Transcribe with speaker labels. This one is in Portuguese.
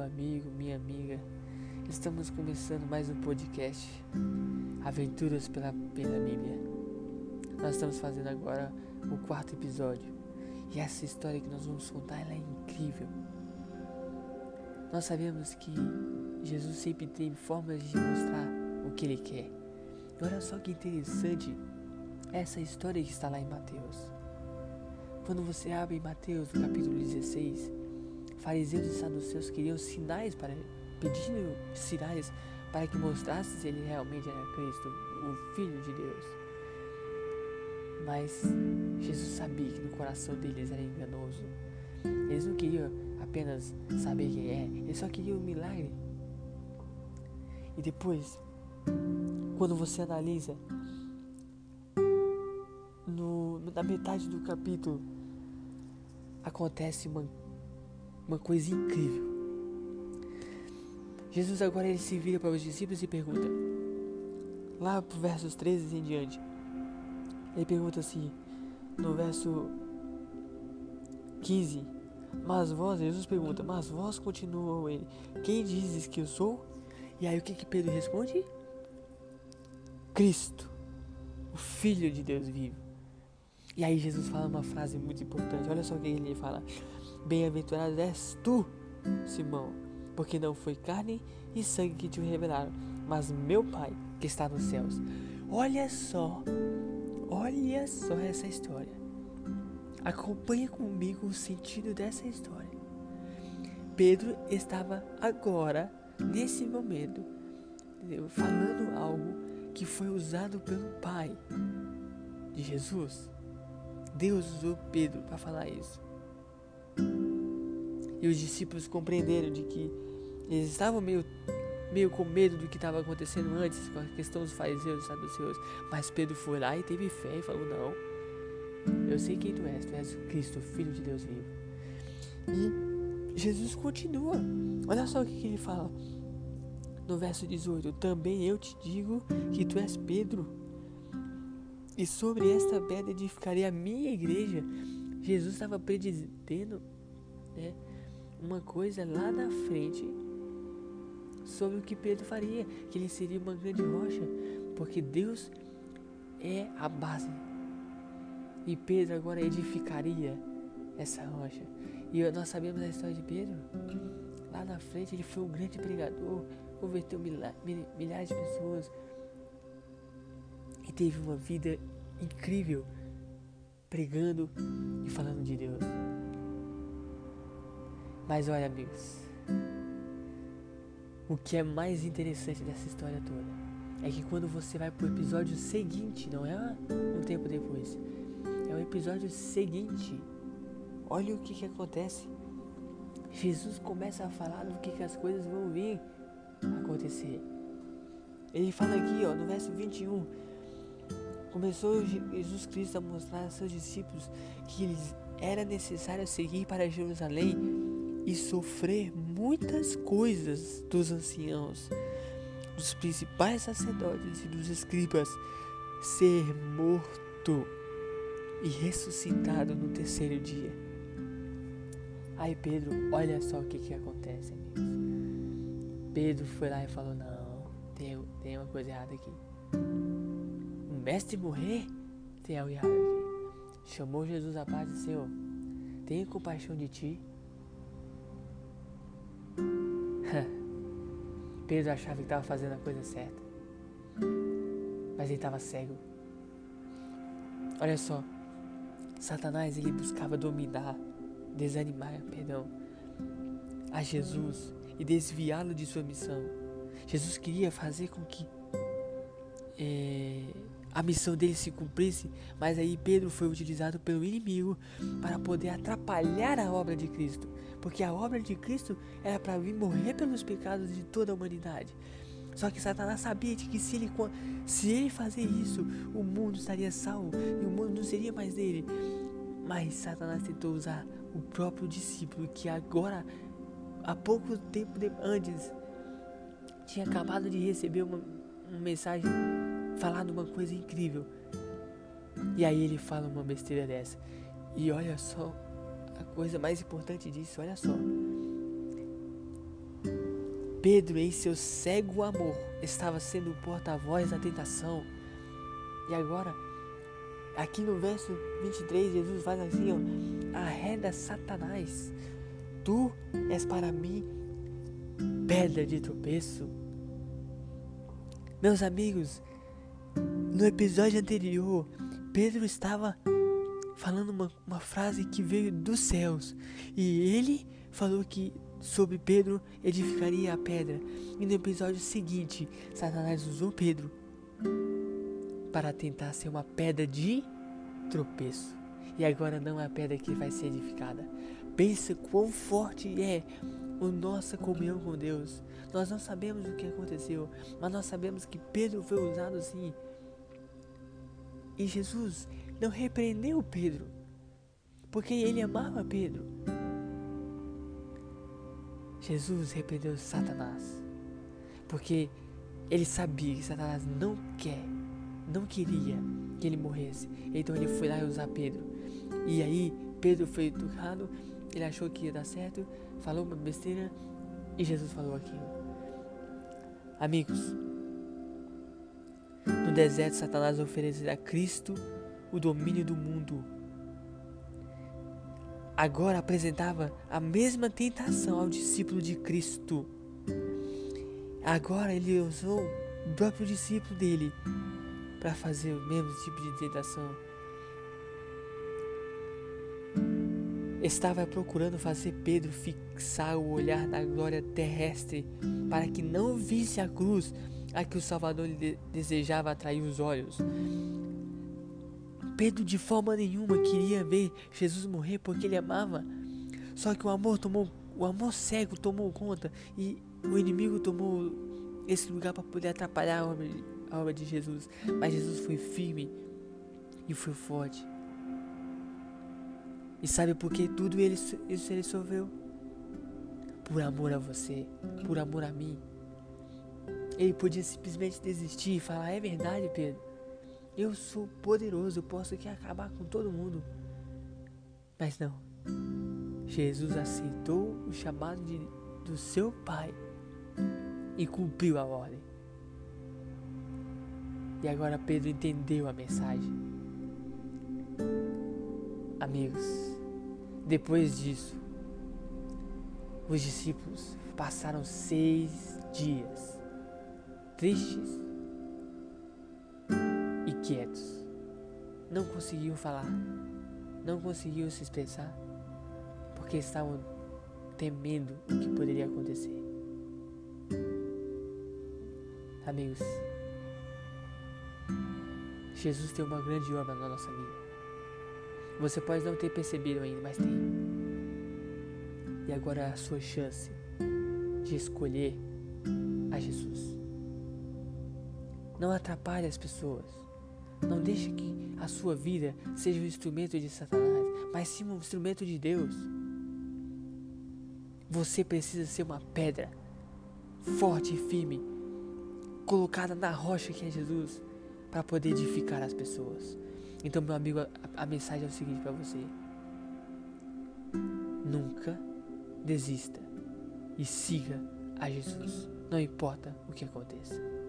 Speaker 1: meu amigo, minha amiga. Estamos começando mais um podcast Aventuras pela, Bíblia. Nós estamos fazendo agora o quarto episódio. E essa história que nós vamos contar é incrível. Nós sabemos que Jesus sempre tem formas de mostrar o que ele quer. E olha só que interessante essa história que está lá em Mateus. Quando você abre Mateus, capítulo 16, fariseus e saduceus queriam sinais para pedindo sinais para que mostrasse se ele realmente era Cristo, o Filho de Deus. Mas Jesus sabia que no coração deles era enganoso. Eles não queriam apenas saber quem é, eles só queriam um milagre. E depois, quando você analisa no, na metade do capítulo, acontece uma uma coisa incrível. Jesus agora ele se vira para os discípulos e pergunta, lá pro versos 13 em diante, ele pergunta assim, no verso 15, mas vós, Jesus pergunta, mas vós continuam ele, quem dizes que eu sou? E aí o que que Pedro responde? Cristo, o Filho de Deus vivo. E aí Jesus fala uma frase muito importante, olha só o que ele fala, Bem-aventurado és tu, Simão, porque não foi carne e sangue que te revelaram, mas meu Pai que está nos céus. Olha só, olha só essa história. Acompanhe comigo o sentido dessa história. Pedro estava agora, nesse momento, falando algo que foi usado pelo Pai de Jesus. Deus usou Pedro para falar isso. E os discípulos compreenderam de que eles estavam meio, meio com medo do que estava acontecendo antes com a questão dos fariseus e saduceus. Mas Pedro foi lá e teve fé e falou: Não, eu sei quem tu és, tu és Cristo, Filho de Deus vivo. E Jesus continua. Olha só o que, que ele fala no verso 18: Também eu te digo que tu és Pedro, e sobre esta pedra edificarei a minha igreja. Jesus estava predizendo né, uma coisa lá na frente sobre o que Pedro faria, que ele seria uma grande rocha, porque Deus é a base. E Pedro agora edificaria essa rocha. E nós sabemos a história de Pedro. Lá na frente ele foi um grande pregador, converteu milhares de pessoas e teve uma vida incrível pregando e falando de Deus. Mas olha, amigos, o que é mais interessante dessa história toda é que quando você vai pro episódio seguinte, não é um tempo depois, é o episódio seguinte. Olha o que que acontece. Jesus começa a falar do que, que as coisas vão vir acontecer. Ele fala aqui, ó, no verso 21, começou Jesus Cristo a mostrar a seus discípulos que eles era necessário seguir para Jerusalém e sofrer muitas coisas dos anciãos, dos principais sacerdotes e dos escribas, ser morto e ressuscitado no terceiro dia. Aí Pedro, olha só o que, que acontece, amigos. Pedro foi lá e falou: Não, tem, tem uma coisa errada aqui mestre morrer, errado aqui. Chamou Jesus à paz e disse, Senhor, tenha compaixão de ti. Pedro achava que estava fazendo a coisa certa. Mas ele estava cego. Olha só, Satanás ele buscava dominar, desanimar, perdão, a Jesus e desviá-lo de sua missão. Jesus queria fazer com que é, a missão dele se cumprisse, mas aí Pedro foi utilizado pelo inimigo para poder atrapalhar a obra de Cristo, porque a obra de Cristo era para vir morrer pelos pecados de toda a humanidade. Só que Satanás sabia de que se ele, se ele fazer isso, o mundo estaria salvo e o mundo não seria mais dele. Mas Satanás tentou usar o próprio discípulo que agora, há pouco tempo antes, tinha acabado de receber uma, uma mensagem falado uma coisa incrível. E aí ele fala uma besteira dessa. E olha só, a coisa mais importante disso, olha só. Pedro, em seu cego amor, estava sendo o porta-voz da tentação. E agora, aqui no verso 23, Jesus faz assim, ó, arreda Satanás. Tu és para mim pedra de tropeço. Meus amigos, no episódio anterior, Pedro estava falando uma, uma frase que veio dos céus. E ele falou que sobre Pedro edificaria a pedra. E no episódio seguinte, Satanás usou Pedro para tentar ser uma pedra de tropeço. E agora não é a pedra que vai ser edificada. Pensa quão forte é a nossa comunhão com Deus. Nós não sabemos o que aconteceu, mas nós sabemos que Pedro foi usado assim. E Jesus não repreendeu Pedro, porque ele amava Pedro. Jesus repreendeu Satanás, porque ele sabia que Satanás não quer, não queria que ele morresse. Então ele foi lá e usar Pedro. E aí Pedro foi tocado, ele achou que ia dar certo, falou uma besteira e Jesus falou aquilo. Amigos, deserto Satanás oferecerá a Cristo o domínio do mundo. Agora apresentava a mesma tentação ao discípulo de Cristo. Agora ele usou o próprio discípulo dele para fazer o mesmo tipo de tentação. Estava procurando fazer Pedro fixar o olhar na glória terrestre para que não visse a cruz a que o Salvador lhe desejava atrair os olhos. Pedro de forma nenhuma queria ver Jesus morrer porque ele amava. Só que o amor tomou, o amor cego tomou conta e o inimigo tomou esse lugar para poder atrapalhar a obra, a obra de Jesus. Mas Jesus foi firme e foi forte. E sabe por que tudo ele, isso ele sofreu? Por amor a você, por amor a mim. Ele podia simplesmente desistir e falar: É verdade, Pedro. Eu sou poderoso, eu posso aqui acabar com todo mundo. Mas não. Jesus aceitou o chamado de, do seu Pai e cumpriu a ordem. E agora Pedro entendeu a mensagem. Amigos, depois disso, os discípulos passaram seis dias tristes quietos. Não conseguiam falar, não conseguiam se expressar, porque estavam temendo o que poderia acontecer. Amigos, Jesus tem uma grande obra na nossa vida. Você pode não ter percebido ainda, mas tem. E agora é a sua chance de escolher a Jesus. Não atrapalhe as pessoas. Não deixe que a sua vida seja um instrumento de Satanás, mas sim um instrumento de Deus. Você precisa ser uma pedra forte e firme, colocada na rocha que é Jesus, para poder edificar as pessoas. Então, meu amigo, a, a mensagem é o seguinte para você: nunca desista e siga a Jesus, não importa o que aconteça.